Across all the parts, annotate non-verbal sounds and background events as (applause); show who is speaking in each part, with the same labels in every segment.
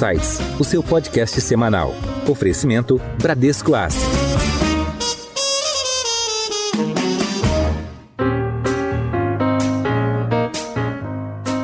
Speaker 1: Insights, o seu podcast semanal. Oferecimento Bradesco Asset.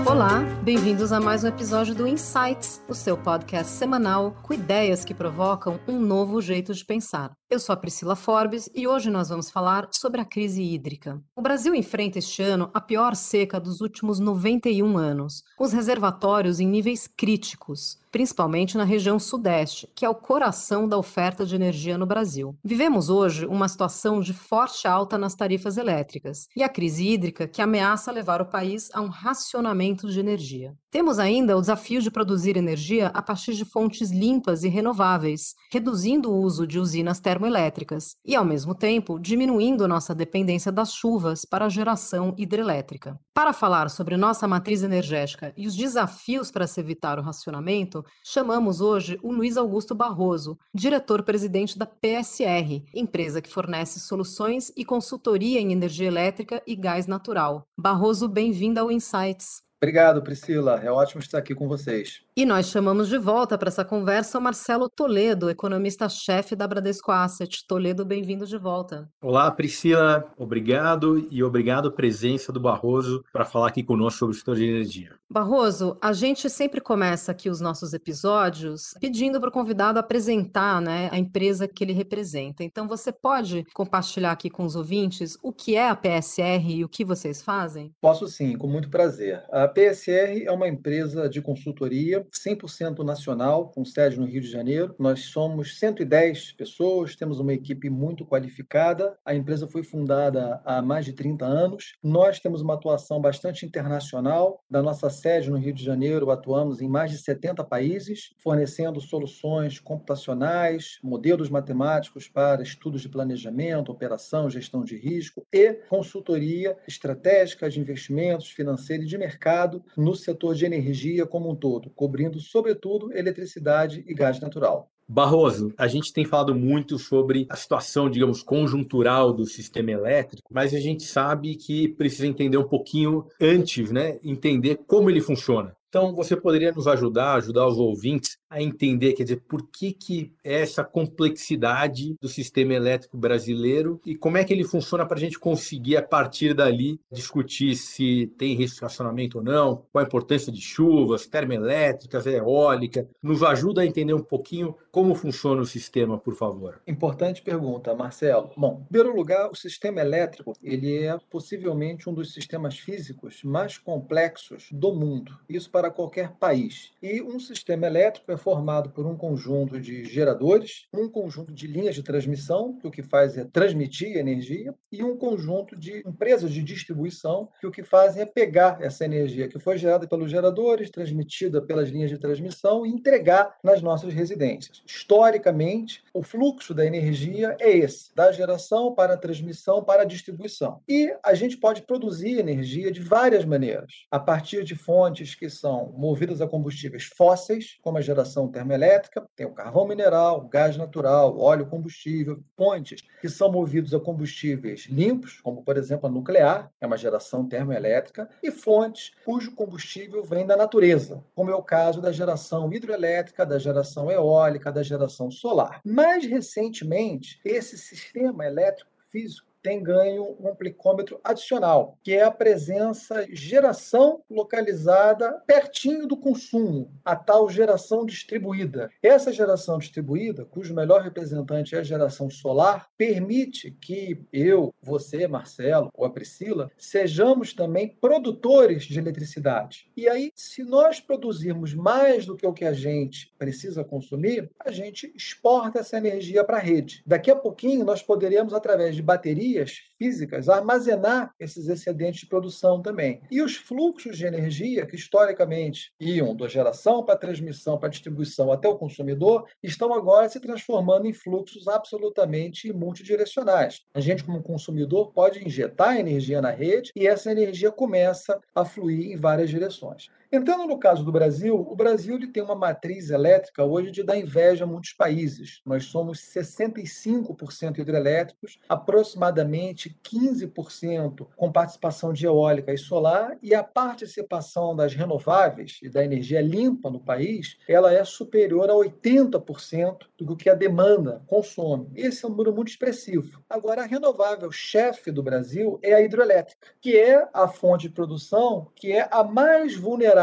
Speaker 2: Olá, bem-vindos a mais um episódio do Insights, o seu podcast semanal com ideias que provocam um novo jeito de pensar. Eu sou a Priscila Forbes e hoje nós vamos falar sobre a crise hídrica. O Brasil enfrenta este ano a pior seca dos últimos 91 anos, com os reservatórios em níveis críticos, principalmente na região sudeste, que é o coração da oferta de energia no Brasil. Vivemos hoje uma situação de forte alta nas tarifas elétricas e a crise hídrica que ameaça levar o país a um racionamento de energia. Temos ainda o desafio de produzir energia a partir de fontes limpas e renováveis, reduzindo o uso de usinas termoelétricas termoelétricas e, ao mesmo tempo, diminuindo nossa dependência das chuvas para a geração hidrelétrica. Para falar sobre nossa matriz energética e os desafios para se evitar o racionamento, chamamos hoje o Luiz Augusto Barroso, diretor-presidente da PSR, empresa que fornece soluções e consultoria em energia elétrica e gás natural. Barroso, bem-vindo ao Insights.
Speaker 3: Obrigado, Priscila. É ótimo estar aqui com vocês.
Speaker 2: E nós chamamos de volta para essa conversa o Marcelo Toledo, economista-chefe da Bradesco Asset. Toledo, bem-vindo de volta.
Speaker 4: Olá, Priscila. Obrigado e obrigado presença do Barroso para falar aqui conosco sobre o setor de energia.
Speaker 2: Barroso, a gente sempre começa aqui os nossos episódios pedindo para o convidado apresentar né, a empresa que ele representa. Então, você pode compartilhar aqui com os ouvintes o que é a PSR e o que vocês fazem?
Speaker 3: Posso sim, com muito prazer. A PSR é uma empresa de consultoria 100% nacional, com sede no Rio de Janeiro. Nós somos 110 pessoas, temos uma equipe muito qualificada. A empresa foi fundada há mais de 30 anos. Nós temos uma atuação bastante internacional. Da nossa sede no Rio de Janeiro, atuamos em mais de 70 países, fornecendo soluções computacionais, modelos matemáticos para estudos de planejamento, operação, gestão de risco e consultoria estratégica de investimentos, financeira e de mercado no setor de energia como um todo, cobrindo, sobretudo, eletricidade e gás natural.
Speaker 4: Barroso, a gente tem falado muito sobre a situação, digamos, conjuntural do sistema elétrico, mas a gente sabe que precisa entender um pouquinho antes, né? Entender como ele funciona. Então, você poderia nos ajudar, ajudar os ouvintes a entender, quer dizer, por que, que é essa complexidade do sistema elétrico brasileiro e como é que ele funciona para a gente conseguir, a partir dali, discutir se tem racionamento ou não, qual a importância de chuvas, termoelétricas, eólica. Nos ajuda a entender um pouquinho como funciona o sistema, por favor.
Speaker 3: Importante pergunta, Marcelo. Bom, em primeiro lugar, o sistema elétrico ele é possivelmente um dos sistemas físicos mais complexos do mundo. Isso para qualquer país. E um sistema elétrico é formado por um conjunto de geradores, um conjunto de linhas de transmissão, que o que faz é transmitir energia, e um conjunto de empresas de distribuição, que o que fazem é pegar essa energia que foi gerada pelos geradores, transmitida pelas linhas de transmissão e entregar nas nossas residências. Historicamente, o fluxo da energia é esse, da geração para a transmissão para a distribuição. E a gente pode produzir energia de várias maneiras, a partir de fontes que são movidas a combustíveis fósseis, como a geração termoelétrica, tem o carvão mineral, gás natural, óleo combustível, fontes que são movidos a combustíveis limpos, como por exemplo a nuclear, é uma geração termoelétrica, e fontes cujo combustível vem da natureza, como é o caso da geração hidroelétrica, da geração eólica, da geração solar. Mais recentemente, esse sistema elétrico físico tem ganho um amplicômetro adicional, que é a presença geração localizada pertinho do consumo, a tal geração distribuída. Essa geração distribuída, cujo melhor representante é a geração solar, permite que eu, você, Marcelo ou a Priscila, sejamos também produtores de eletricidade. E aí, se nós produzirmos mais do que o que a gente precisa consumir, a gente exporta essa energia para a rede. Daqui a pouquinho, nós poderemos, através de baterias, baterias físicas armazenar esses excedentes de produção também. E os fluxos de energia, que historicamente iam da geração para transmissão, para distribuição até o consumidor, estão agora se transformando em fluxos absolutamente multidirecionais. A gente, como consumidor, pode injetar energia na rede e essa energia começa a fluir em várias direções. Entrando no caso do Brasil, o Brasil ele tem uma matriz elétrica hoje de dar inveja a muitos países. Nós somos 65% hidrelétricos, aproximadamente 15% com participação de eólica e solar, e a participação das renováveis e da energia limpa no país, ela é superior a 80% do que a demanda consome. Esse é um número muito expressivo. Agora, a renovável chefe do Brasil é a hidrelétrica, que é a fonte de produção que é a mais vulnerável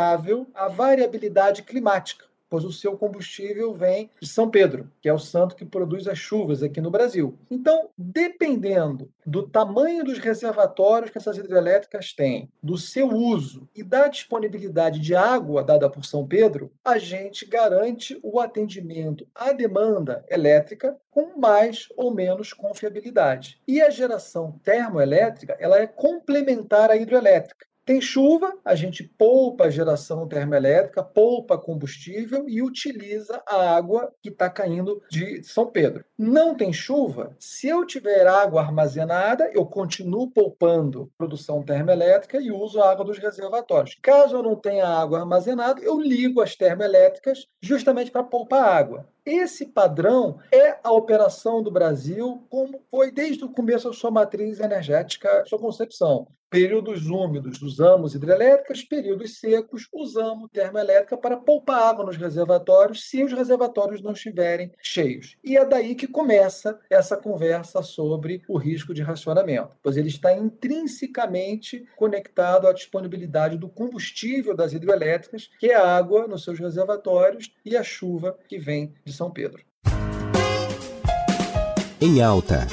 Speaker 3: à variabilidade climática pois o seu combustível vem de São Pedro, que é o santo que produz as chuvas aqui no Brasil. Então, dependendo do tamanho dos reservatórios que essas hidrelétricas têm, do seu uso e da disponibilidade de água dada por São Pedro, a gente garante o atendimento à demanda elétrica com mais ou menos confiabilidade. E a geração termoelétrica, ela é complementar à hidrelétrica. Tem chuva, a gente poupa a geração termoelétrica, poupa combustível e utiliza a água que está caindo de São Pedro. Não tem chuva, se eu tiver água armazenada, eu continuo poupando produção termoelétrica e uso a água dos reservatórios. Caso eu não tenha água armazenada, eu ligo as termoelétricas justamente para poupar água. Esse padrão é a operação do Brasil, como foi desde o começo da sua matriz energética, sua concepção. Períodos úmidos usamos hidrelétricas, períodos secos usamos termoelétrica para poupar água nos reservatórios se os reservatórios não estiverem cheios. E é daí que começa essa conversa sobre o risco de racionamento, pois ele está intrinsecamente conectado à disponibilidade do combustível das hidrelétricas, que é a água nos seus reservatórios e a chuva que vem de São Pedro.
Speaker 1: Em alta.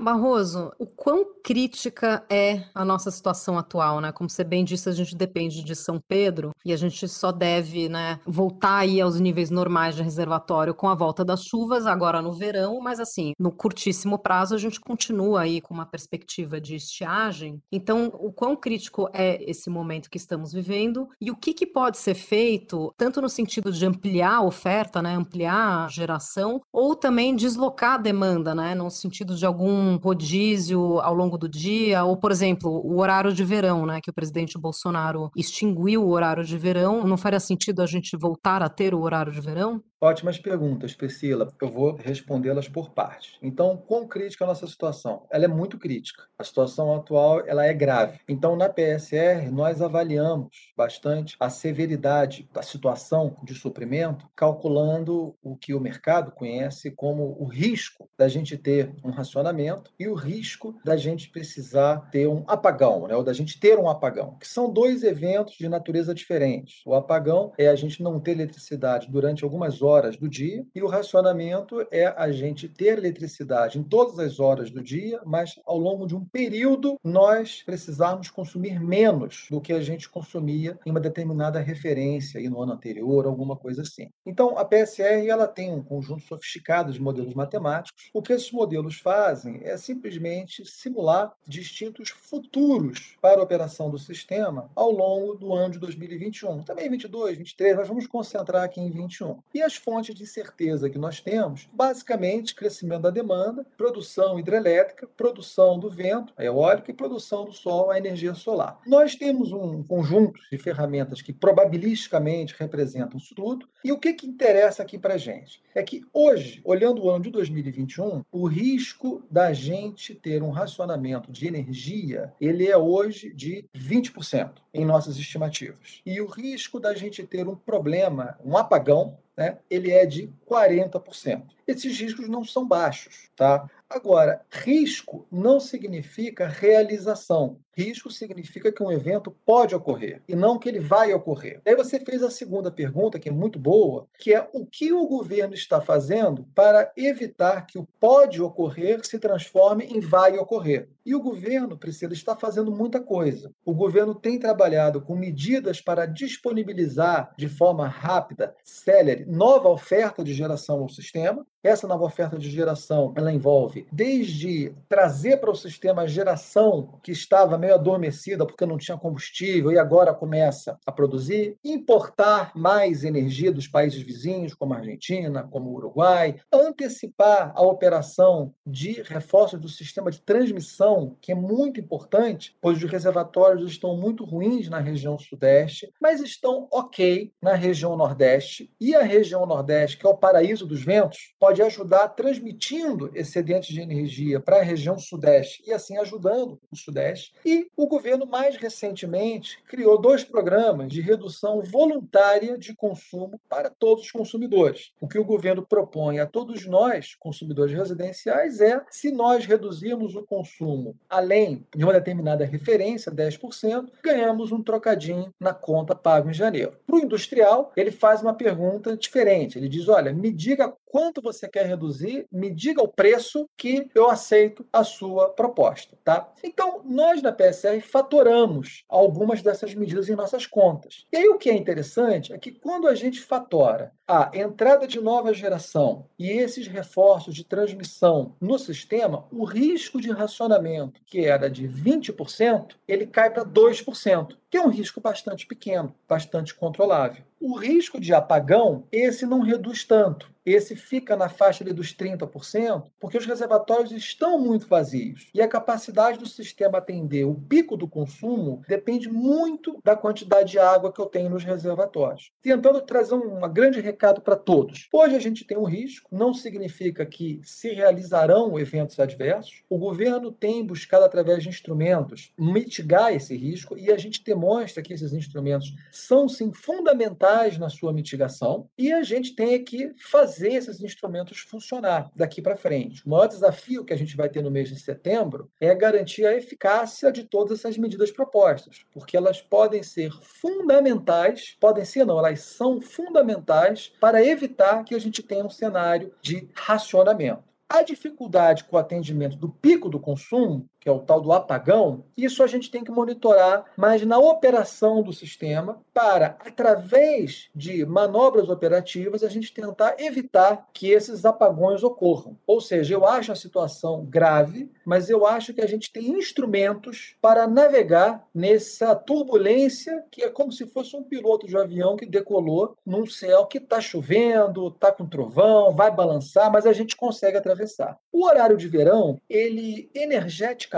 Speaker 2: Barroso, o quão crítica é a nossa situação atual, né? Como você bem disse, a gente depende de São Pedro e a gente só deve, né, voltar aí aos níveis normais de reservatório com a volta das chuvas agora no verão, mas assim, no curtíssimo prazo a gente continua aí com uma perspectiva de estiagem. Então, o quão crítico é esse momento que estamos vivendo e o que, que pode ser feito, tanto no sentido de ampliar a oferta, né, ampliar a geração, ou também deslocar a demanda, né, no sentido de algum um rodízio ao longo do dia, ou, por exemplo, o horário de verão, né, que o presidente Bolsonaro extinguiu o horário de verão, não faria sentido a gente voltar a ter o horário de verão?
Speaker 3: Ótimas perguntas, Priscila. Eu vou respondê-las por partes. Então, quão crítica é a nossa situação? Ela é muito crítica. A situação atual ela é grave. Então, na PSR, nós avaliamos bastante a severidade da situação de suprimento, calculando o que o mercado conhece como o risco da gente ter um racionamento e o risco da gente precisar ter um apagão, né? ou da gente ter um apagão, que são dois eventos de natureza diferente. O apagão é a gente não ter eletricidade durante algumas horas horas do dia, e o racionamento é a gente ter eletricidade em todas as horas do dia, mas ao longo de um período nós precisarmos consumir menos do que a gente consumia em uma determinada referência aí no ano anterior, alguma coisa assim. Então, a PSR ela tem um conjunto sofisticado de modelos matemáticos. O que esses modelos fazem é simplesmente simular distintos futuros para a operação do sistema ao longo do ano de 2021. Também 22, 23, mas vamos concentrar aqui em 21. E as fontes de incerteza que nós temos, basicamente, crescimento da demanda, produção hidrelétrica, produção do vento, a eólica, e produção do sol, a energia solar. Nós temos um conjunto de ferramentas que probabilisticamente representam isso tudo, e o que, que interessa aqui para gente? É que hoje, olhando o ano de 2021, o risco da gente ter um racionamento de energia, ele é hoje de 20% em nossas estimativas. E o risco da gente ter um problema, um apagão, né, ele é de 40%. Esses riscos não são baixos, tá? Agora, risco não significa realização. Risco significa que um evento pode ocorrer e não que ele vai ocorrer. Aí você fez a segunda pergunta, que é muito boa, que é o que o governo está fazendo para evitar que o pode ocorrer se transforme em vai ocorrer. E o governo, Priscila, está fazendo muita coisa. O governo tem trabalhado com medidas para disponibilizar de forma rápida, célere, nova oferta de geração ao sistema. Essa nova oferta de geração, ela envolve desde trazer para o sistema a geração que estava meio adormecida porque não tinha combustível e agora começa a produzir, importar mais energia dos países vizinhos, como a Argentina, como o Uruguai, antecipar a operação de reforço do sistema de transmissão, que é muito importante, pois os reservatórios estão muito ruins na região sudeste, mas estão ok na região nordeste. E a região nordeste, que é o paraíso dos ventos, pode ajudar transmitindo excedentes de energia para a região sudeste e assim ajudando o sudeste. E o governo, mais recentemente, criou dois programas de redução voluntária de consumo para todos os consumidores. O que o governo propõe a todos nós, consumidores residenciais, é se nós reduzirmos o consumo além de uma determinada referência, 10%, ganhamos um trocadinho na conta pago em janeiro. Para o industrial, ele faz uma pergunta diferente. Ele diz: olha, me diga quanto você quer reduzir, me diga o preço que eu aceito a sua proposta, tá? Então, nós na PSR fatoramos algumas dessas medidas em nossas contas. E aí o que é interessante é que quando a gente fatora a entrada de nova geração e esses reforços de transmissão no sistema, o risco de racionamento, que era de 20%, ele cai para 2%, que é um risco bastante pequeno, bastante controlável. O risco de apagão, esse não reduz tanto. Esse fica na faixa ali dos 30%, porque os reservatórios estão muito vazios. E a capacidade do sistema atender o pico do consumo depende muito da quantidade de água que eu tenho nos reservatórios. Tentando trazer um grande recado para todos. Hoje a gente tem um risco, não significa que se realizarão eventos adversos. O governo tem buscado, através de instrumentos, mitigar esse risco e a gente demonstra que esses instrumentos são, sim, fundamentais na sua mitigação e a gente tem que fazer esses instrumentos funcionar daqui para frente. O maior desafio que a gente vai ter no mês de setembro é garantir a eficácia de todas essas medidas propostas, porque elas podem ser fundamentais, podem ser não, elas são fundamentais para evitar que a gente tenha um cenário de racionamento. A dificuldade com o atendimento do pico do consumo que é o tal do apagão, isso a gente tem que monitorar, mas na operação do sistema, para, através de manobras operativas, a gente tentar evitar que esses apagões ocorram. Ou seja, eu acho a situação grave, mas eu acho que a gente tem instrumentos para navegar nessa turbulência que é como se fosse um piloto de avião que decolou num céu que está chovendo, está com trovão, vai balançar, mas a gente consegue atravessar. O horário de verão, ele energeticamente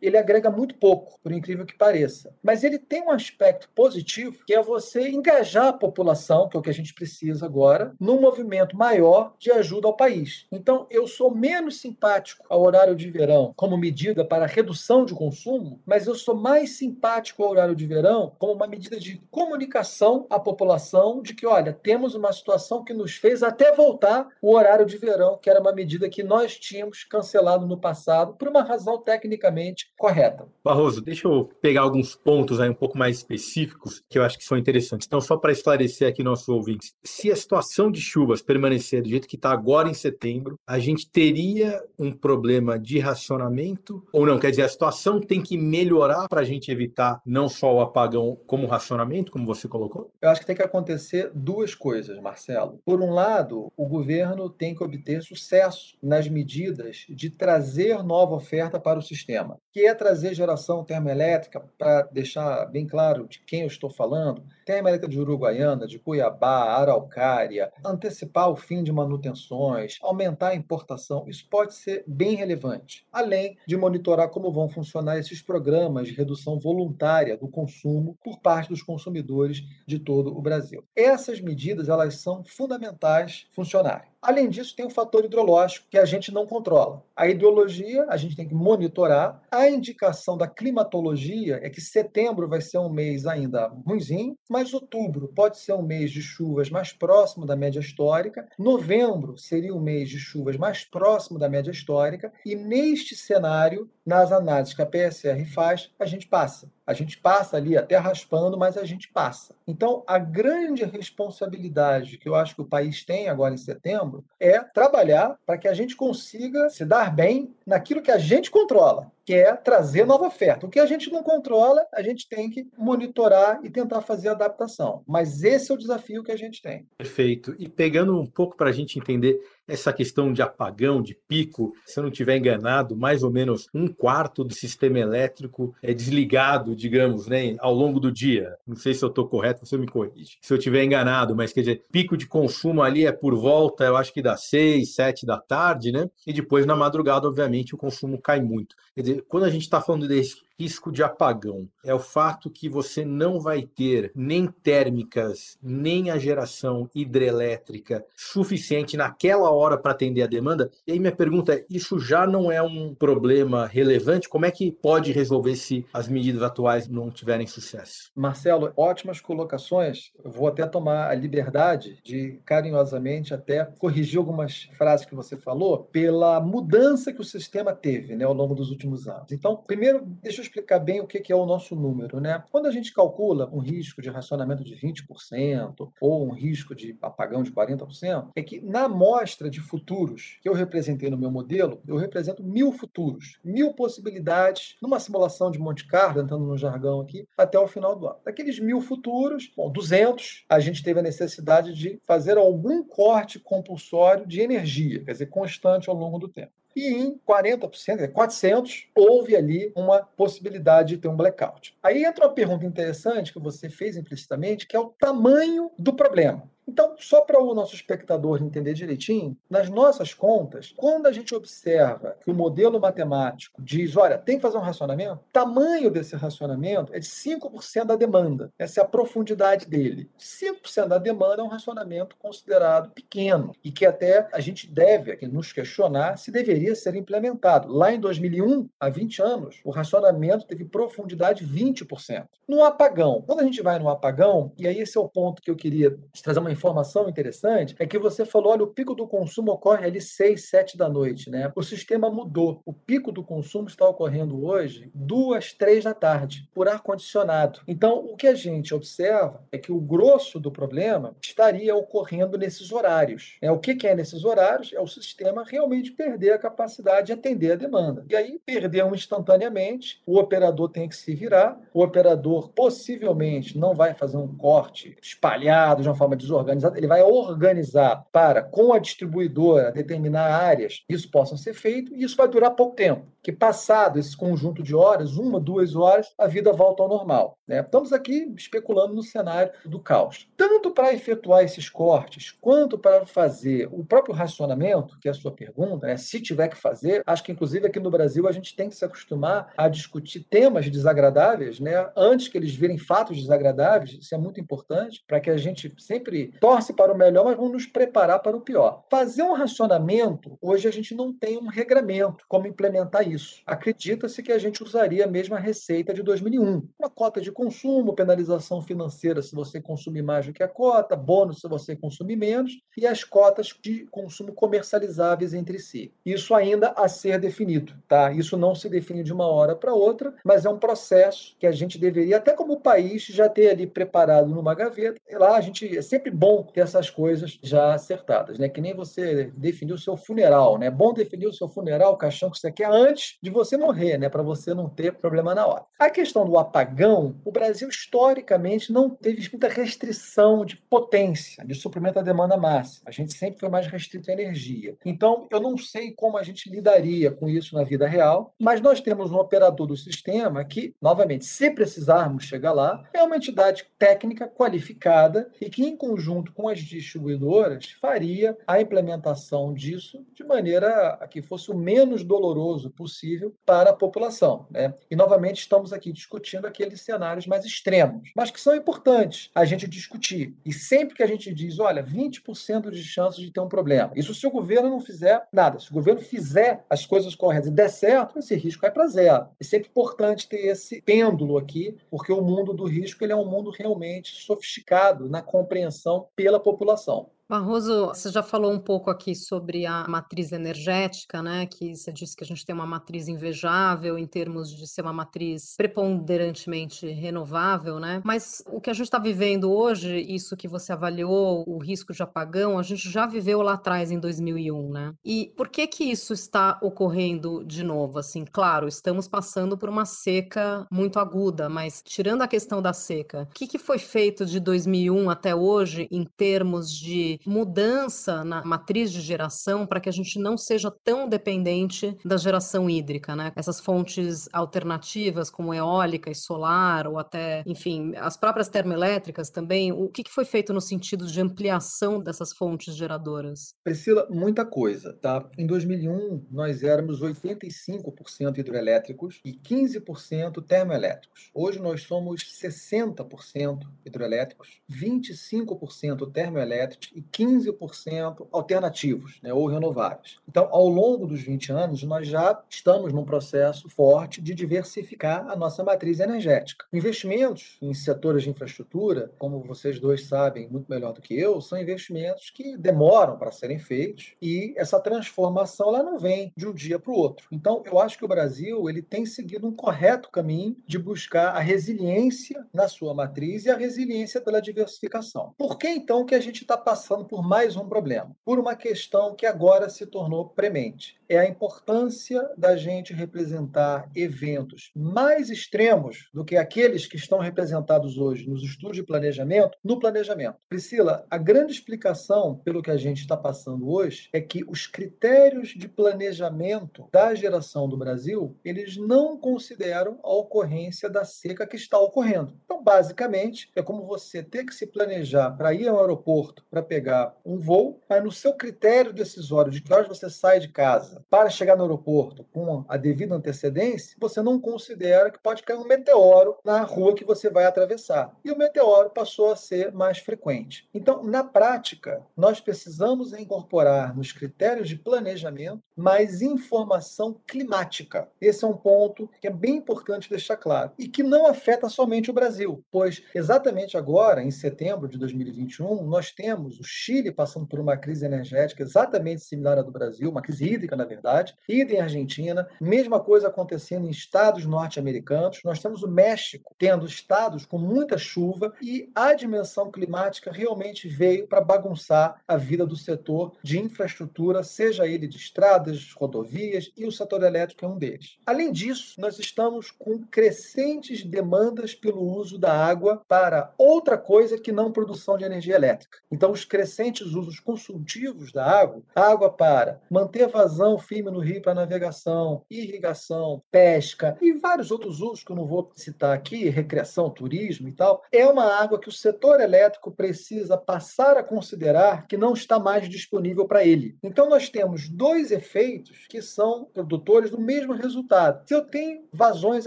Speaker 3: ele agrega muito pouco, por incrível que pareça. Mas ele tem um aspecto positivo, que é você engajar a população, que é o que a gente precisa agora, num movimento maior de ajuda ao país. Então, eu sou menos simpático ao horário de verão como medida para redução de consumo, mas eu sou mais simpático ao horário de verão como uma medida de comunicação à população de que, olha, temos uma situação que nos fez até voltar o horário de verão, que era uma medida que nós tínhamos cancelado no passado por uma razão técnica tecnicamente correta.
Speaker 4: Barroso, deixa eu pegar alguns pontos aí um pouco mais específicos que eu acho que são interessantes. Então, só para esclarecer aqui nossos ouvintes, se a situação de chuvas permanecer do jeito que está agora em setembro, a gente teria um problema de racionamento ou não? Quer dizer, a situação tem que melhorar para a gente evitar não só o apagão como o racionamento, como você colocou?
Speaker 3: Eu acho que tem que acontecer duas coisas, Marcelo. Por um lado, o governo tem que obter sucesso nas medidas de trazer nova oferta para o sistema, que é trazer geração termoelétrica, para deixar bem claro de quem eu estou falando, termoelétrica de Uruguaiana, de Cuiabá, Araucária, antecipar o fim de manutenções, aumentar a importação, isso pode ser bem relevante, além de monitorar como vão funcionar esses programas de redução voluntária do consumo por parte dos consumidores de todo o Brasil. Essas medidas elas são fundamentais funcionarem. Além disso, tem o fator hidrológico que a gente não controla. A ideologia a gente tem que monitorar. A indicação da climatologia é que setembro vai ser um mês ainda ruimzinho, mas outubro pode ser um mês de chuvas mais próximo da média histórica. Novembro seria um mês de chuvas mais próximo da média histórica. E neste cenário, nas análises que a PSR faz, a gente passa. A gente passa ali até raspando, mas a gente passa. Então, a grande responsabilidade que eu acho que o país tem agora em setembro é trabalhar para que a gente consiga se dar bem naquilo que a gente controla que é trazer nova oferta. O que a gente não controla, a gente tem que monitorar e tentar fazer adaptação. Mas esse é o desafio que a gente tem.
Speaker 4: Perfeito. E pegando um pouco para a gente entender essa questão de apagão, de pico, se eu não estiver enganado, mais ou menos um quarto do sistema elétrico é desligado, digamos, né, ao longo do dia. Não sei se eu estou correto, você me corrige. Se eu estiver enganado, mas quer dizer, pico de consumo ali é por volta, eu acho que das seis, sete da tarde, né? E depois na madrugada, obviamente, o consumo cai muito. Quer dizer, quando a gente está falando desse risco de apagão é o fato que você não vai ter nem térmicas, nem a geração hidrelétrica suficiente naquela hora para atender a demanda. E aí minha pergunta é: isso já não é um problema relevante? Como é que pode resolver se as medidas atuais não tiverem sucesso?
Speaker 3: Marcelo, ótimas colocações. Eu vou até tomar a liberdade de carinhosamente até corrigir algumas frases que você falou pela mudança que o sistema teve né, ao longo dos últimos anos. Então, primeiro, deixa eu explicar bem o que é o nosso número. Né? Quando a gente calcula um risco de racionamento de 20% ou um risco de apagão de 40%, é que na amostra de futuros que eu representei no meu modelo, eu represento mil futuros, mil possibilidades numa simulação de Monte Carlo, entrando no jargão aqui, até o final do ano. Daqueles mil futuros, bom, 200, a gente teve a necessidade de fazer algum corte compulsório de energia, quer dizer, constante ao longo do tempo e em 40%, 400, houve ali uma possibilidade de ter um blackout. Aí entra uma pergunta interessante que você fez implicitamente, que é o tamanho do problema. Então, só para o nosso espectador entender direitinho, nas nossas contas, quando a gente observa que o modelo matemático diz, olha, tem que fazer um racionamento, o tamanho desse racionamento é de 5% da demanda. Essa é a profundidade dele. 5% da demanda é um racionamento considerado pequeno e que até a gente deve aqui nos questionar se deveria ser implementado. Lá em 2001, há 20 anos, o racionamento teve profundidade 20%. No apagão, quando a gente vai no apagão, e aí esse é o ponto que eu queria trazer uma informação interessante é que você falou, olha, o pico do consumo ocorre ali 6, 7 da noite, né? O sistema mudou. O pico do consumo está ocorrendo hoje duas, três da tarde, por ar-condicionado. Então, o que a gente observa é que o grosso do problema estaria ocorrendo nesses horários. É, o que, é nesses horários? É o sistema realmente perder a capacidade de atender a demanda. E aí, perdeu instantaneamente, o operador tem que se virar, o operador possivelmente não vai fazer um corte espalhado de uma forma desorganizada, organizado, ele vai organizar para, com a distribuidora, determinar áreas isso possa ser feito, e isso vai durar pouco tempo. Que passado esse conjunto de horas, uma, duas horas, a vida volta ao normal. Né? Estamos aqui especulando no cenário do caos. Tanto para efetuar esses cortes, quanto para fazer o próprio racionamento, que é a sua pergunta, né? se tiver que fazer, acho que inclusive aqui no Brasil a gente tem que se acostumar a discutir temas desagradáveis, né? antes que eles virem fatos desagradáveis, isso é muito importante, para que a gente sempre torce para o melhor, mas vamos nos preparar para o pior. Fazer um racionamento, hoje a gente não tem um regramento como implementar isso. Acredita-se que a gente usaria a mesma receita de 2001. Uma cota de consumo, penalização financeira se você consumir mais do que a cota, bônus se você consumir menos, e as cotas de consumo comercializáveis entre si. Isso ainda a ser definido, tá? Isso não se define de uma hora para outra, mas é um processo que a gente deveria, até como país, já ter ali preparado numa gaveta. E lá a gente é sempre bom ter essas coisas já acertadas, né? Que nem você definiu o seu funeral, né? É bom definir o seu funeral, o caixão que você quer antes de você morrer, né? Para você não ter problema na hora. A questão do apagão, o Brasil historicamente não teve muita restrição de potência, de suprimento à demanda máxima. A gente sempre foi mais restrito à energia. Então, eu não sei como a gente lidaria com isso na vida real, mas nós temos um operador do sistema que, novamente, se precisarmos chegar lá, é uma entidade técnica qualificada e que, em conjunto junto com as distribuidoras, faria a implementação disso de maneira a que fosse o menos doloroso possível para a população. Né? E, novamente, estamos aqui discutindo aqueles cenários mais extremos, mas que são importantes a gente discutir. E sempre que a gente diz, olha, 20% de chances de ter um problema, isso se o governo não fizer nada. Se o governo fizer as coisas corretas e der certo, esse risco vai para zero. É sempre importante ter esse pêndulo aqui, porque o mundo do risco ele é um mundo realmente sofisticado na compreensão pela população.
Speaker 2: Barroso, você já falou um pouco aqui sobre a matriz energética, né? Que você disse que a gente tem uma matriz invejável em termos de ser uma matriz preponderantemente renovável, né? Mas o que a gente está vivendo hoje, isso que você avaliou, o risco de apagão, a gente já viveu lá atrás em 2001, né? E por que que isso está ocorrendo de novo? Assim, claro, estamos passando por uma seca muito aguda, mas tirando a questão da seca, o que, que foi feito de 2001 até hoje em termos de mudança na matriz de geração para que a gente não seja tão dependente da geração hídrica, né? Essas fontes alternativas, como eólica e solar, ou até, enfim, as próprias termoelétricas também. O que foi feito no sentido de ampliação dessas fontes geradoras?
Speaker 3: Priscila, muita coisa, tá? Em 2001, nós éramos 85% hidrelétricos e 15% termoelétricos. Hoje nós somos 60% hidrelétricos, 25% termoelétricos e 15% alternativos, né, ou renováveis. Então, ao longo dos 20 anos, nós já estamos num processo forte de diversificar a nossa matriz energética. Investimentos em setores de infraestrutura, como vocês dois sabem muito melhor do que eu, são investimentos que demoram para serem feitos e essa transformação ela não vem de um dia para o outro. Então, eu acho que o Brasil ele tem seguido um correto caminho de buscar a resiliência na sua matriz e a resiliência pela diversificação. Por que então que a gente está passando por mais um problema? Por uma questão que agora se tornou premente é a importância da gente representar eventos mais extremos do que aqueles que estão representados hoje nos estudos de planejamento, no planejamento. Priscila, a grande explicação pelo que a gente está passando hoje é que os critérios de planejamento da geração do Brasil, eles não consideram a ocorrência da seca que está ocorrendo. Então, basicamente, é como você ter que se planejar para ir ao aeroporto para pegar um voo, mas no seu critério decisório de que horas você sai de casa, casa para chegar no aeroporto com a devida antecedência, você não considera que pode cair um meteoro na rua que você vai atravessar. E o meteoro passou a ser mais frequente. Então, na prática, nós precisamos incorporar nos critérios de planejamento mais informação climática. Esse é um ponto que é bem importante deixar claro e que não afeta somente o Brasil, pois exatamente agora, em setembro de 2021, nós temos o Chile passando por uma crise energética exatamente similar à do Brasil, uma crise hídrica, na verdade, idem Argentina, mesma coisa acontecendo em estados norte-americanos. Nós temos o México tendo estados com muita chuva e a dimensão climática realmente veio para bagunçar a vida do setor de infraestrutura, seja ele de estradas, rodovias e o setor elétrico é um deles. Além disso, nós estamos com crescentes demandas pelo uso da água para outra coisa que não produção de energia elétrica. Então, os crescentes usos consultivos da água, água para manter vazão firme no rio para navegação, irrigação, pesca e vários outros usos que eu não vou citar aqui, recreação, turismo e tal, é uma água que o setor elétrico precisa passar a considerar que não está mais disponível para ele. Então nós temos dois efeitos que são produtores do mesmo resultado. Se eu tenho vazões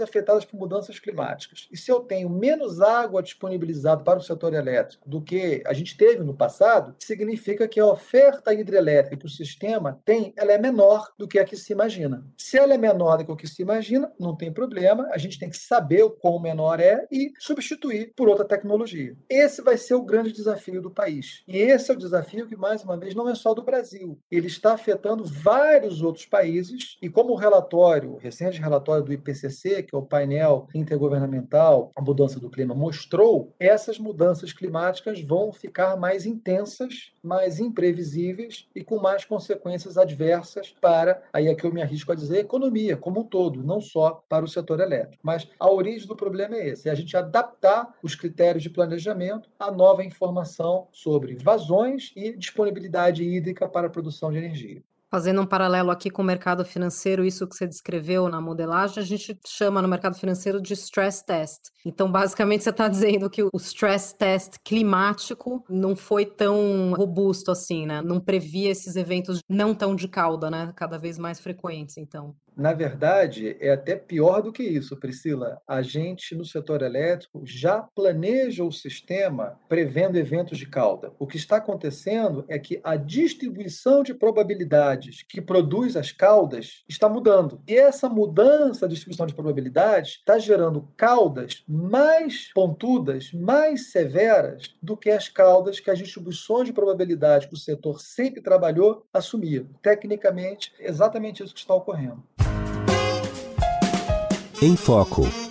Speaker 3: afetadas por mudanças climáticas e se eu tenho menos água disponibilizada para o setor elétrico do que a gente teve no passado, significa que a oferta hidrelétrica que o sistema tem, ela é menor do que a que se imagina. Se ela é menor do que o que se imagina, não tem problema, a gente tem que saber o quão menor é e substituir por outra tecnologia. Esse vai ser o grande desafio do país. E esse é o desafio que, mais uma vez, não é só do Brasil. Ele está afetando vários outros países e como o relatório, o recente relatório do IPCC, que é o painel intergovernamental a mudança do clima, mostrou, essas mudanças climáticas vão ficar mais intensas, mais imprevisíveis e com mais consequências adversas para, aí é que eu me arrisco a dizer, economia como um todo, não só para o setor elétrico. Mas a origem do problema é esse, é a gente adaptar os critérios de planejamento à nova informação sobre vazões e disponibilidade hídrica para a produção de energia.
Speaker 2: Fazendo um paralelo aqui com o mercado financeiro, isso que você descreveu na modelagem, a gente chama no mercado financeiro de stress test. Então, basicamente, você está (laughs) dizendo que o stress test climático não foi tão robusto assim, né? Não previa esses eventos não tão de cauda, né? Cada vez mais frequentes, então.
Speaker 3: Na verdade, é até pior do que isso, Priscila. A gente, no setor elétrico, já planeja o sistema prevendo eventos de cauda. O que está acontecendo é que a distribuição de probabilidades que produz as caudas está mudando. E essa mudança da distribuição de probabilidades está gerando caudas mais pontudas, mais severas do que as caudas que as distribuições de probabilidade que o setor sempre trabalhou assumia. Tecnicamente, é exatamente isso que está ocorrendo.
Speaker 1: Em Foco.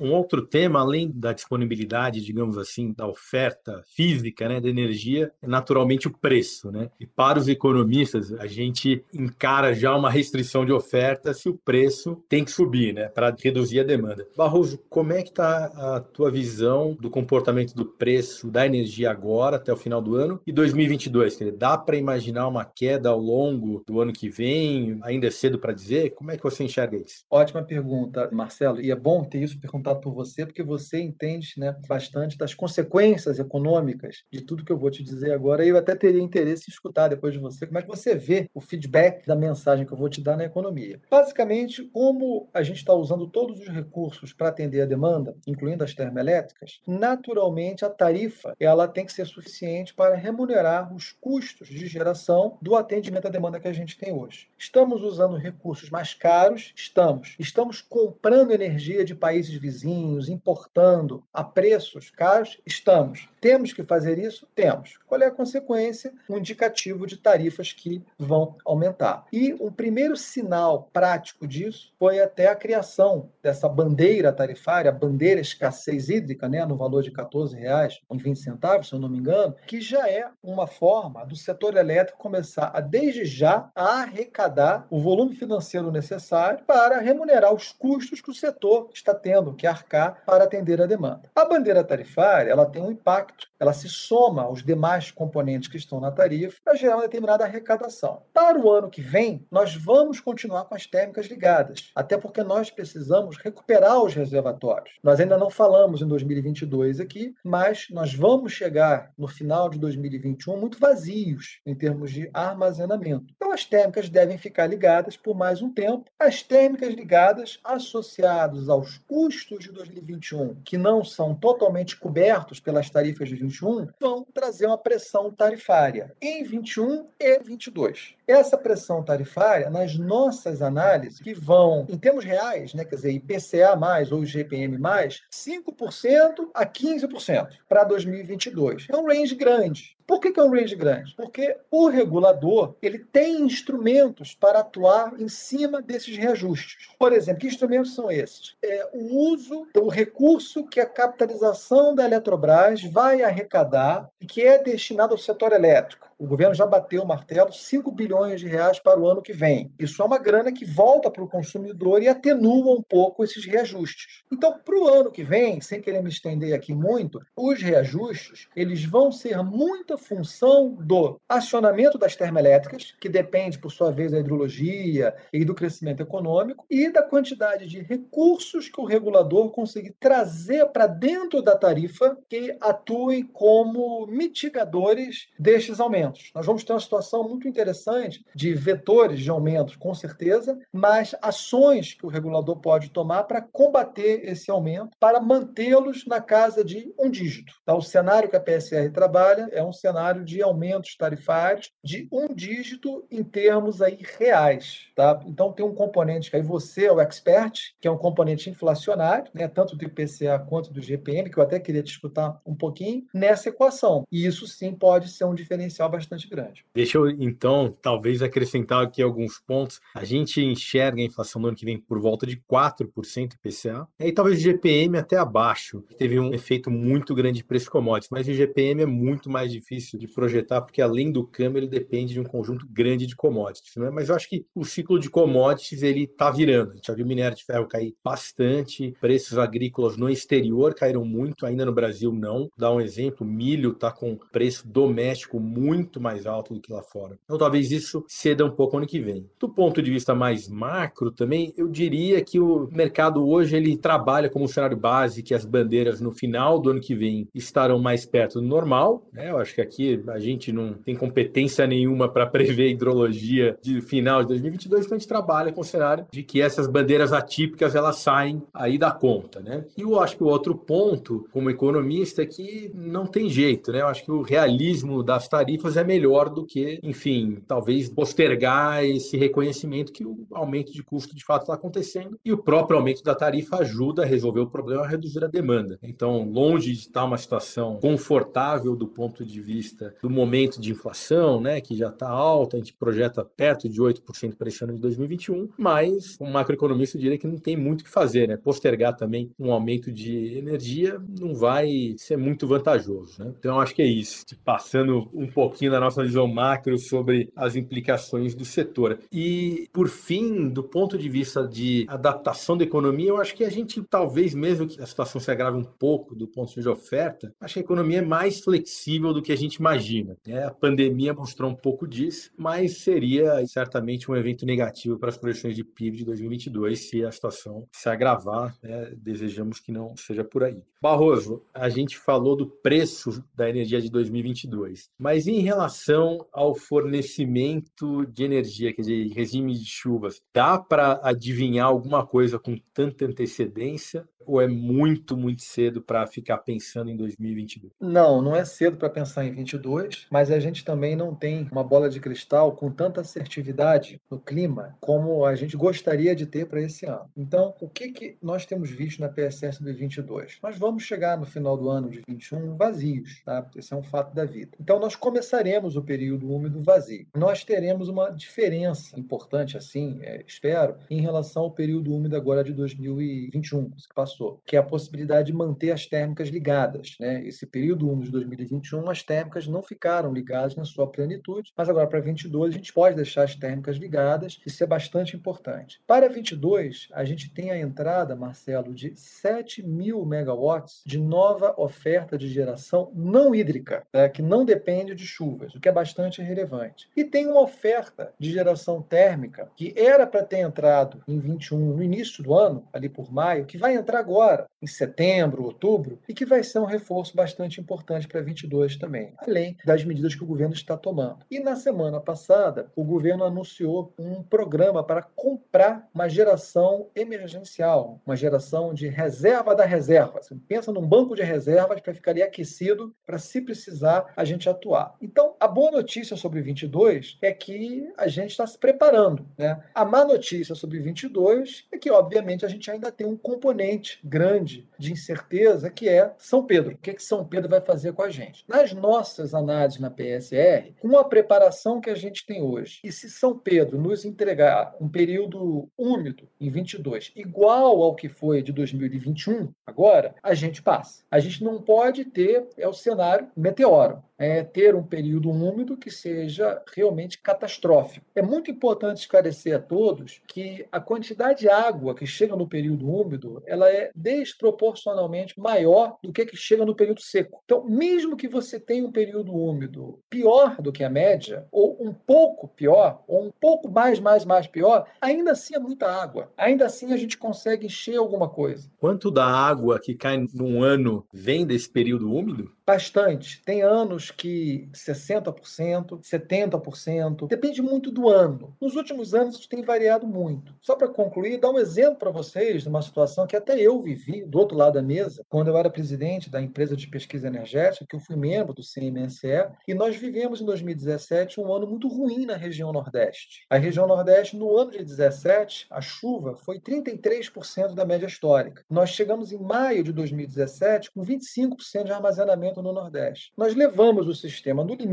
Speaker 4: Um outro tema, além da disponibilidade, digamos assim, da oferta física né, da energia, é naturalmente o preço. Né? E para os economistas, a gente encara já uma restrição de oferta se o preço tem que subir, né, para reduzir a demanda. Barroso, como é que está a tua visão do comportamento do preço da energia agora, até o final do ano, e 2022? Quer dizer, dá para imaginar uma queda ao longo do ano que vem? Ainda é cedo para dizer? Como é que você enxerga isso?
Speaker 3: Ótima pergunta, Marcelo. E é bom ter isso perguntado por você, porque você entende né, bastante das consequências econômicas de tudo que eu vou te dizer agora. E eu até teria interesse em escutar depois de você como é que você vê o feedback da mensagem que eu vou te dar na economia. Basicamente, como a gente está usando todos os recursos para atender a demanda, incluindo as termoelétricas, naturalmente a tarifa ela tem que ser suficiente para remunerar os custos de geração do atendimento à demanda que a gente tem hoje. Estamos usando recursos mais caros? Estamos. Estamos comprando energia de países vizinhos, importando a preços caros? Estamos. Temos que fazer isso? Temos. Qual é a consequência? Um indicativo de tarifas que vão aumentar. E um primeiro sinal prático disso foi até a criação dessa bandeira tarifária, bandeira escassez hídrica, né, no valor de R$ 14,20, se eu não me engano, que já é uma forma do setor elétrico começar a, desde já, a arrecadar o volume financeiro necessário para remunerar os custos que o setor está tendo que arcar para atender a demanda. A bandeira tarifária ela tem um impacto, ela se soma aos demais componentes que estão na tarifa para gerar uma determinada arrecadação. Para o ano que vem, nós vamos continuar com as térmicas ligadas, até porque nós precisamos recuperar os reservatórios. Nós ainda não falamos em 2022 aqui, mas nós vamos chegar no final de 2021 muito vazios em termos de armazenamento. Então as térmicas devem ficar ligadas por mais um tempo. As térmicas ligadas associadas aos custos de 2021, que não são totalmente cobertos pelas tarifas de 2021, vão trazer uma pressão tarifária em 21 e 22. Essa pressão tarifária, nas nossas análises, que vão, em termos reais, né, quer dizer, IPCA mais ou GPM mais, 5% a 15% para 2022. É um range grande. Por que, que é um range grande? Porque o regulador ele tem instrumentos para atuar em cima desses reajustes. Por exemplo, que instrumentos são esses? É o uso do recurso que a capitalização da Eletrobras vai arrecadar e que é destinado ao setor elétrico. O governo já bateu o martelo, 5 bilhões de reais para o ano que vem. Isso é uma grana que volta para o consumidor e atenua um pouco esses reajustes. Então, para o ano que vem, sem querer me estender aqui muito, os reajustes eles vão ser muita função do acionamento das termoelétricas, que depende, por sua vez, da hidrologia e do crescimento econômico, e da quantidade de recursos que o regulador conseguir trazer para dentro da tarifa que atuem como mitigadores destes aumentos aumentos. Nós vamos ter uma situação muito interessante de vetores de aumentos, com certeza, mas ações que o regulador pode tomar para combater esse aumento, para mantê-los na casa de um dígito. Então, o cenário que a PSR trabalha é um cenário de aumentos tarifários de um dígito em termos aí reais. Tá? Então, tem um componente que aí você é o expert, que é um componente inflacionário, né, tanto do IPCA quanto do GPM, que eu até queria te escutar um pouquinho, nessa equação. E isso sim pode ser um diferencial bastante bastante grande.
Speaker 4: Deixa eu, então, talvez acrescentar aqui alguns pontos. A gente enxerga a inflação no ano que vem por volta de 4% IPCA, e aí talvez o GPM até abaixo. Teve um efeito muito grande de preço commodities, mas o GPM é muito mais difícil de projetar, porque além do câmbio, ele depende de um conjunto grande de commodities. Né? Mas eu acho que o ciclo de commodities ele está virando. A gente já viu minério de ferro cair bastante, preços agrícolas no exterior caíram muito, ainda no Brasil não. Dá um exemplo, milho está com preço doméstico muito muito mais alto do que lá fora. Então talvez isso ceda um pouco ano que vem. Do ponto de vista mais macro também, eu diria que o mercado hoje ele trabalha como um cenário base que as bandeiras no final do ano que vem estarão mais perto do normal. Né? Eu acho que aqui a gente não tem competência nenhuma para prever hidrologia de final de 2022, então a gente trabalha com o cenário de que essas bandeiras atípicas elas saem aí da conta. Né? E eu acho que o outro ponto, como economista, é que não tem jeito. Né? Eu acho que o realismo das tarifas melhor do que, enfim, talvez postergar esse reconhecimento que o aumento de custo de fato está acontecendo e o próprio aumento da tarifa ajuda a resolver o problema, a reduzir a demanda. Então, longe de estar uma situação confortável do ponto de vista do momento de inflação, né, que já está alta, a gente projeta perto de 8% para esse ano de 2021, mas um macroeconomista diria que não tem muito o que fazer, né? Postergar também um aumento de energia não vai ser muito vantajoso, né? Então, acho que é isso. Passando um pouquinho da nossa visão macro sobre as implicações do setor. E, por fim, do ponto de vista de adaptação da economia, eu acho que a gente, talvez mesmo que a situação se agrave um pouco do ponto de vista de oferta, acho que a economia é mais flexível do que a gente imagina. Né? A pandemia mostrou um pouco disso, mas seria certamente um evento negativo para as projeções de PIB de 2022 se a situação se agravar. Né? Desejamos que não seja por aí. Barroso, a gente falou do preço da energia de 2022, mas em relação ao fornecimento de energia, quer dizer, regime de chuvas, dá para adivinhar alguma coisa com tanta antecedência ou é muito, muito cedo para ficar pensando em 2022?
Speaker 3: Não, não é cedo para pensar em 22, mas a gente também não tem uma bola de cristal com tanta assertividade no clima como a gente gostaria de ter para esse ano. Então, o que, que nós temos visto na PSS de 22? Nós vamos chegar no final do ano de 21 vazios, tá? Esse é um fato da vida. Então, nós começaremos o período úmido vazio. Nós teremos uma diferença importante, assim, é, espero, em relação ao período úmido agora de 2021, que passou que é a possibilidade de manter as térmicas ligadas. Né? Esse período 1 de 2021, as térmicas não ficaram ligadas na sua plenitude, mas agora para 22 a gente pode deixar as térmicas ligadas, isso é bastante importante. Para 22, a gente tem a entrada, Marcelo, de 7 mil megawatts de nova oferta de geração não hídrica, né? que não depende de chuvas, o que é bastante relevante. E tem uma oferta de geração térmica que era para ter entrado em 21 no início do ano, ali por maio, que vai entrar agora, em setembro, outubro, e que vai ser um reforço bastante importante para 22 também, além das medidas que o governo está tomando. E na semana passada, o governo anunciou um programa para comprar uma geração emergencial, uma geração de reserva da reserva. Você pensa num banco de reservas para ficar ali aquecido para, se precisar, a gente atuar. Então, a boa notícia sobre 22 é que a gente está se preparando. Né? A má notícia sobre 22 é que, obviamente, a gente ainda tem um componente grande de incerteza que é São Pedro. O que, que São Pedro vai fazer com a gente? Nas nossas análises na PSR, com a preparação que a gente tem hoje, e se São Pedro nos entregar um período úmido em 22 igual ao que foi de 2021, agora, a gente passa. A gente não pode ter é o cenário meteoro é, ter um período úmido que seja realmente catastrófico. É muito importante esclarecer a todos que a quantidade de água que chega no período úmido ela é desproporcionalmente maior do que a que chega no período seco. Então, mesmo que você tenha um período úmido pior do que a média, ou um pouco pior, ou um pouco mais, mais, mais pior, ainda assim é muita água. Ainda assim a gente consegue encher alguma coisa.
Speaker 4: Quanto da água que cai num ano vem desse período úmido?
Speaker 3: Bastante. Tem anos que 60%, 70%, depende muito do ano. Nos últimos anos isso tem variado muito. Só para concluir, dar um exemplo para vocês de uma situação que até eu vivi do outro lado da mesa, quando eu era presidente da empresa de pesquisa energética, que eu fui membro do CMSE, e nós vivemos em 2017 um ano muito ruim na região Nordeste. A região Nordeste, no ano de 17, a chuva foi 33% da média histórica. Nós chegamos em maio de 2017 com 25% de armazenamento no Nordeste. Nós levamos o sistema no limite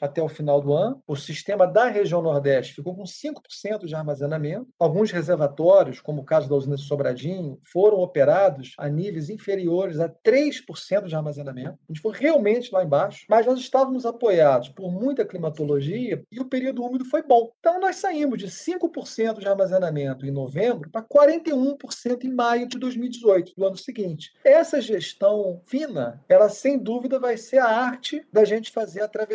Speaker 3: até o final do ano. O sistema da região Nordeste ficou com 5% de armazenamento. Alguns reservatórios, como o caso da usina de Sobradinho, foram operados a níveis inferiores a 3% de armazenamento. A gente foi realmente lá embaixo, mas nós estávamos apoiados por muita climatologia e o período úmido foi bom. Então nós saímos de 5% de armazenamento em novembro para 41% em maio de 2018, do ano seguinte. Essa gestão fina, ela sem dúvida dúvida, vai ser a arte da gente fazer a travessia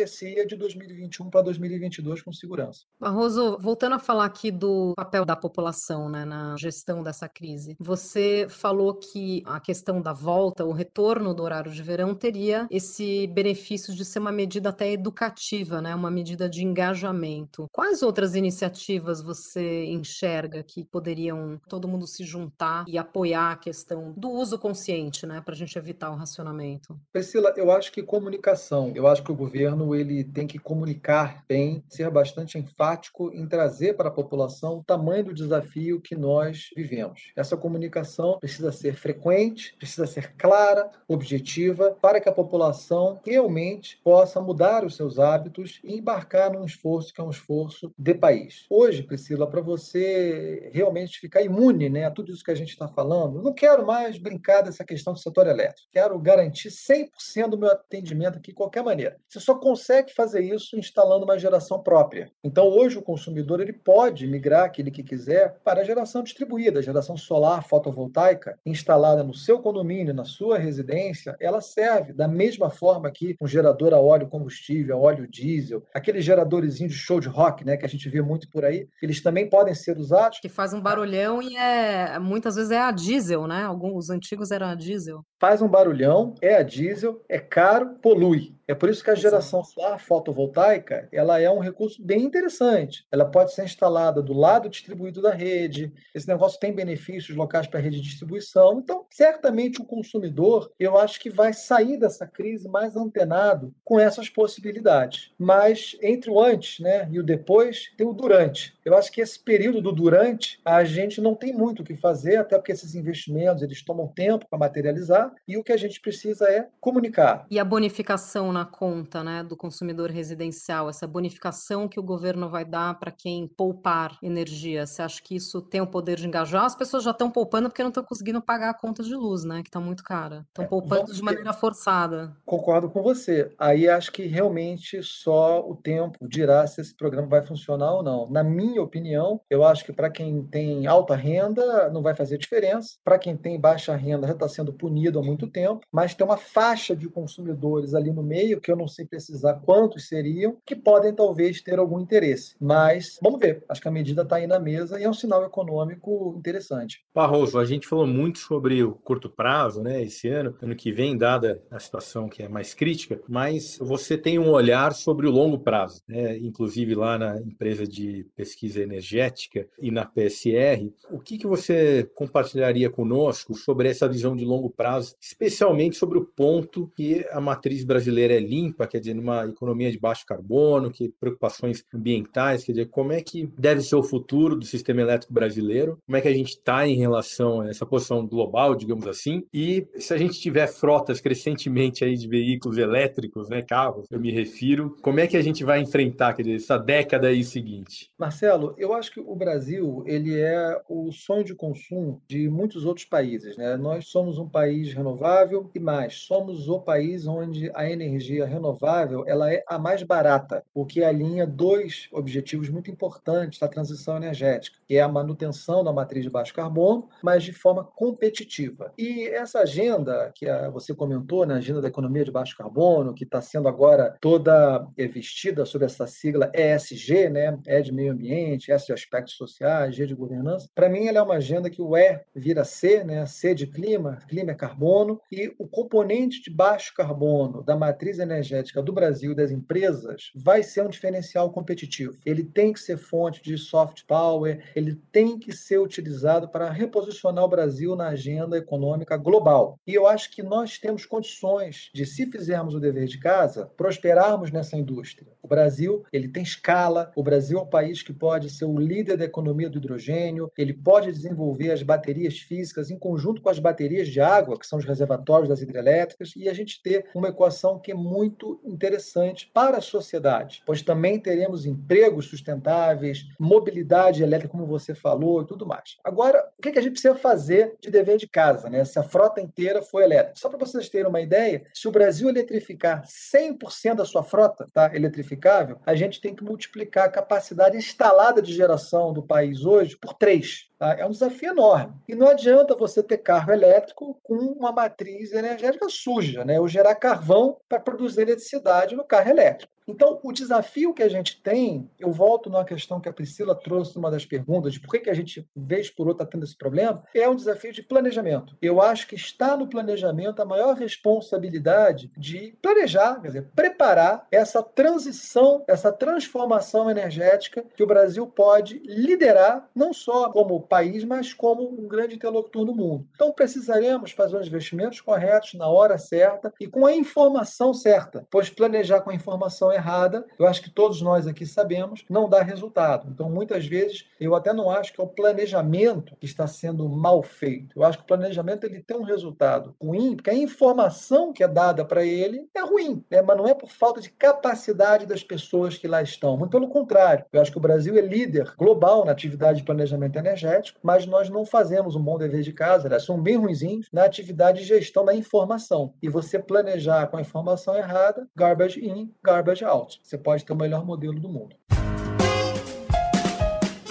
Speaker 3: de 2021 para 2022 com segurança.
Speaker 2: Barroso, voltando a falar aqui do papel da população né, na gestão dessa crise, você falou que a questão da volta, o retorno do horário de verão, teria esse benefício de ser uma medida até educativa, né, uma medida de engajamento. Quais outras iniciativas você enxerga que poderiam todo mundo se juntar e apoiar a questão do uso consciente, né, para a gente evitar o racionamento?
Speaker 3: Priscila, eu acho que comunicação. Eu acho que o governo governo ele tem que comunicar bem, ser bastante enfático em trazer para a população o tamanho do desafio que nós vivemos. Essa comunicação precisa ser frequente, precisa ser clara, objetiva, para que a população realmente possa mudar os seus hábitos e embarcar num esforço que é um esforço de país. Hoje, Priscila, para você realmente ficar imune né, a tudo isso que a gente está falando, não quero mais brincar dessa questão do setor elétrico. Quero garantir 100% do meu atendimento aqui de qualquer maneira. Você só consegue fazer isso instalando uma geração própria. Então, hoje, o consumidor ele pode migrar aquele que quiser para a geração distribuída, a geração solar fotovoltaica, instalada no seu condomínio, na sua residência, ela serve da mesma forma que um gerador a óleo combustível, a óleo diesel, aqueles geradores de show de rock, né, que a gente vê muito por aí, eles também podem ser usados.
Speaker 2: Que faz um barulhão e é muitas vezes é a diesel, né? Alguns os antigos eram a diesel.
Speaker 3: Faz um barulhão, é a diesel, é caro, polui. É por isso que a geração solar fotovoltaica ela é um recurso bem interessante. Ela pode ser instalada do lado distribuído da rede. Esse negócio tem benefícios locais para a rede de distribuição. Então, certamente o consumidor, eu acho que vai sair dessa crise mais antenado com essas possibilidades. Mas entre o antes, né, e o depois, tem o durante. Eu acho que esse período do durante a gente não tem muito o que fazer, até porque esses investimentos eles tomam tempo para materializar e o que a gente precisa é comunicar.
Speaker 2: E a bonificação na conta né, do consumidor residencial, essa bonificação que o governo vai dar para quem poupar energia, você acha que isso tem o poder de engajar? As pessoas já estão poupando porque não estão conseguindo pagar a conta de luz, né? Que está muito cara. Estão é, poupando de maneira forçada.
Speaker 3: Concordo com você. Aí acho que realmente só o tempo dirá se esse programa vai funcionar ou não. Na minha opinião, eu acho que para quem tem alta renda não vai fazer diferença. Para quem tem baixa renda já está sendo punido há muito tempo, mas tem uma faixa de consumidores ali no meio meio, que eu não sei precisar quantos seriam, que podem talvez ter algum interesse. Mas vamos ver. Acho que a medida está aí na mesa e é um sinal econômico interessante.
Speaker 4: Barroso, a gente falou muito sobre o curto prazo, né? Esse ano, ano que vem, dada a situação que é mais crítica, mas você tem um olhar sobre o longo prazo, né? Inclusive lá na empresa de pesquisa energética e na PSR, o que, que você compartilharia conosco sobre essa visão de longo prazo, especialmente sobre o ponto que a matriz brasileira é limpa, quer dizer, numa economia de baixo carbono, que preocupações ambientais, quer dizer, como é que deve ser o futuro do sistema elétrico brasileiro, como é que a gente está em relação a essa posição global, digamos assim, e se a gente tiver frotas crescentemente aí de veículos elétricos, né, carros, eu me refiro, como é que a gente vai enfrentar, quer dizer, essa década aí seguinte?
Speaker 3: Marcelo, eu acho que o Brasil, ele é o sonho de consumo de muitos outros países, né? Nós somos um país renovável e mais, somos o país onde a energia renovável ela é a mais barata, o que alinha dois objetivos muito importantes da transição energética, que é a manutenção da matriz de baixo carbono, mas de forma competitiva. E essa agenda que você comentou, né, agenda da economia de baixo carbono, que está sendo agora toda vestida sob essa sigla ESG, né? E de meio ambiente, S de aspectos sociais, G de governança. Para mim, ela é uma agenda que o E vira C, né? C de clima, clima é carbono, e o componente de baixo carbono da matriz energética do Brasil das empresas vai ser um diferencial competitivo. Ele tem que ser fonte de soft power, ele tem que ser utilizado para reposicionar o Brasil na agenda econômica global. E eu acho que nós temos condições de, se fizermos o dever de casa, prosperarmos nessa indústria. O Brasil, ele tem escala, o Brasil é um país que pode ser o líder da economia do hidrogênio, ele pode desenvolver as baterias físicas em conjunto com as baterias de água, que são os reservatórios das hidrelétricas, e a gente ter uma equação que é muito interessante para a sociedade, pois também teremos empregos sustentáveis, mobilidade elétrica, como você falou, e tudo mais. Agora, o que a gente precisa fazer de dever de casa, né? Se a frota inteira for elétrica. Só para vocês terem uma ideia, se o Brasil eletrificar 100% da sua frota, tá, eletrificável, a gente tem que multiplicar a capacidade instalada de geração do país hoje por três. Tá? É um desafio enorme. E não adianta você ter carro elétrico com uma matriz energética suja, né? ou gerar carvão para produzir eletricidade no carro elétrico. Então, o desafio que a gente tem, eu volto numa questão que a Priscila trouxe numa das perguntas, de por que, que a gente, vez por outra, está tendo esse problema, é um desafio de planejamento. Eu acho que está no planejamento a maior responsabilidade de planejar, quer dizer, preparar essa transição, essa transformação energética que o Brasil pode liderar, não só como país, mas como um grande interlocutor no mundo. Então, precisaremos fazer os investimentos corretos, na hora certa e com a informação certa, pois planejar com a informação errada, eu acho que todos nós aqui sabemos, não dá resultado. Então, muitas vezes, eu até não acho que é o planejamento que está sendo mal feito. Eu acho que o planejamento ele tem um resultado ruim, porque a informação que é dada para ele é ruim, né? mas não é por falta de capacidade das pessoas que lá estão. Muito pelo contrário. Eu acho que o Brasil é líder global na atividade de planejamento energético, mas nós não fazemos um bom dever de casa, são bem ruinzinhos na atividade de gestão da informação. E você planejar com a informação errada, garbage in, garbage out. Você pode ter o melhor modelo do mundo.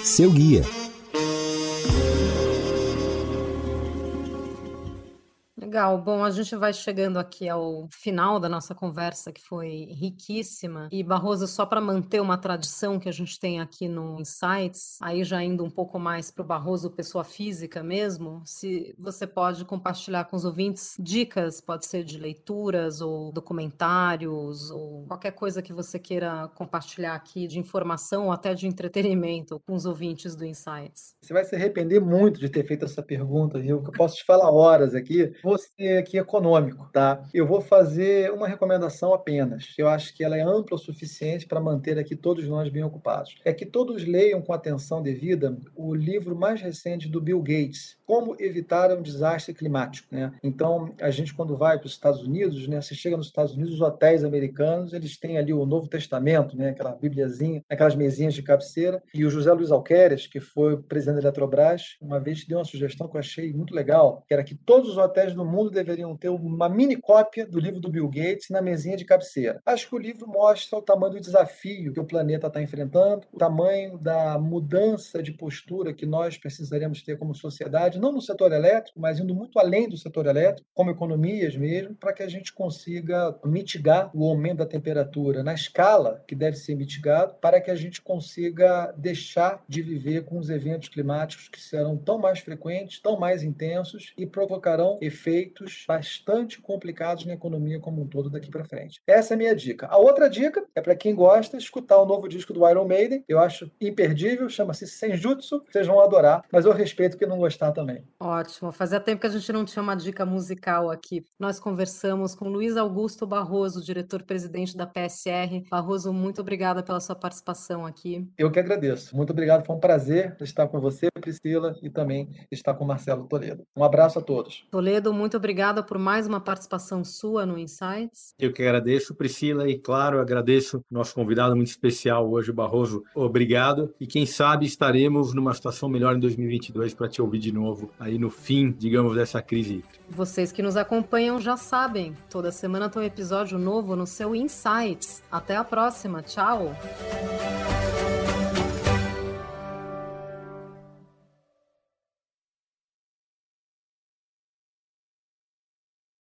Speaker 1: Seu guia
Speaker 2: Legal. Bom, a gente vai chegando aqui ao final da nossa conversa, que foi riquíssima. E, Barroso, só para manter uma tradição que a gente tem aqui no Insights, aí já indo um pouco mais para o Barroso pessoa física mesmo, se você pode compartilhar com os ouvintes dicas, pode ser de leituras ou documentários ou qualquer coisa que você queira compartilhar aqui de informação ou até de entretenimento com os ouvintes do Insights.
Speaker 3: Você vai se arrepender muito de ter feito essa pergunta, viu? Que eu posso te falar horas aqui. Vou ser aqui econômico, tá? Eu vou fazer uma recomendação apenas. Eu acho que ela é ampla o suficiente para manter aqui todos nós bem ocupados. É que todos leiam com atenção devida o livro mais recente do Bill Gates, Como Evitar um Desastre Climático. Né? Então, a gente, quando vai para os Estados Unidos, né, você chega nos Estados Unidos, os hotéis americanos, eles têm ali o Novo Testamento, né, aquela bibliazinha, aquelas mesinhas de cabeceira. E o José Luiz Alqueires, que foi presidente da Eletrobras, uma vez deu uma sugestão que eu achei muito legal, que era que todos os hotéis do mundo deveriam ter uma mini cópia do livro do Bill Gates na mesinha de cabeceira. Acho que o livro mostra o tamanho do desafio que o planeta está enfrentando, o tamanho da mudança de postura que nós precisaremos ter como sociedade, não no setor elétrico, mas indo muito além do setor elétrico, como economias mesmo, para que a gente consiga mitigar o aumento da temperatura na escala que deve ser mitigado, para que a gente consiga deixar de viver com os eventos climáticos que serão tão mais frequentes, tão mais intensos e provocarão efeitos bastante complicados na economia como um todo daqui para frente. Essa é a minha dica. A outra dica é para quem gosta escutar o novo disco do Iron Maiden. Eu acho imperdível, chama-se Senjutsu. Vocês vão adorar, mas eu respeito quem não gostar também.
Speaker 2: Ótimo. Fazia tempo que a gente não tinha uma dica musical aqui. Nós conversamos com Luiz Augusto Barroso, diretor-presidente da PSR. Barroso, muito obrigada pela sua participação aqui.
Speaker 3: Eu que agradeço. Muito obrigado. Foi um prazer estar com você, Priscila, e também estar com Marcelo Toledo. Um abraço a todos.
Speaker 2: Toledo, muito obrigada por mais uma participação sua no Insights.
Speaker 4: Eu que agradeço, Priscila, e claro, agradeço nosso convidado muito especial hoje, Barroso. Obrigado. E quem sabe estaremos numa situação melhor em 2022 para te ouvir de novo aí no fim, digamos, dessa crise
Speaker 2: Vocês que nos acompanham já sabem, toda semana tem um episódio novo no seu Insights. Até a próxima. Tchau.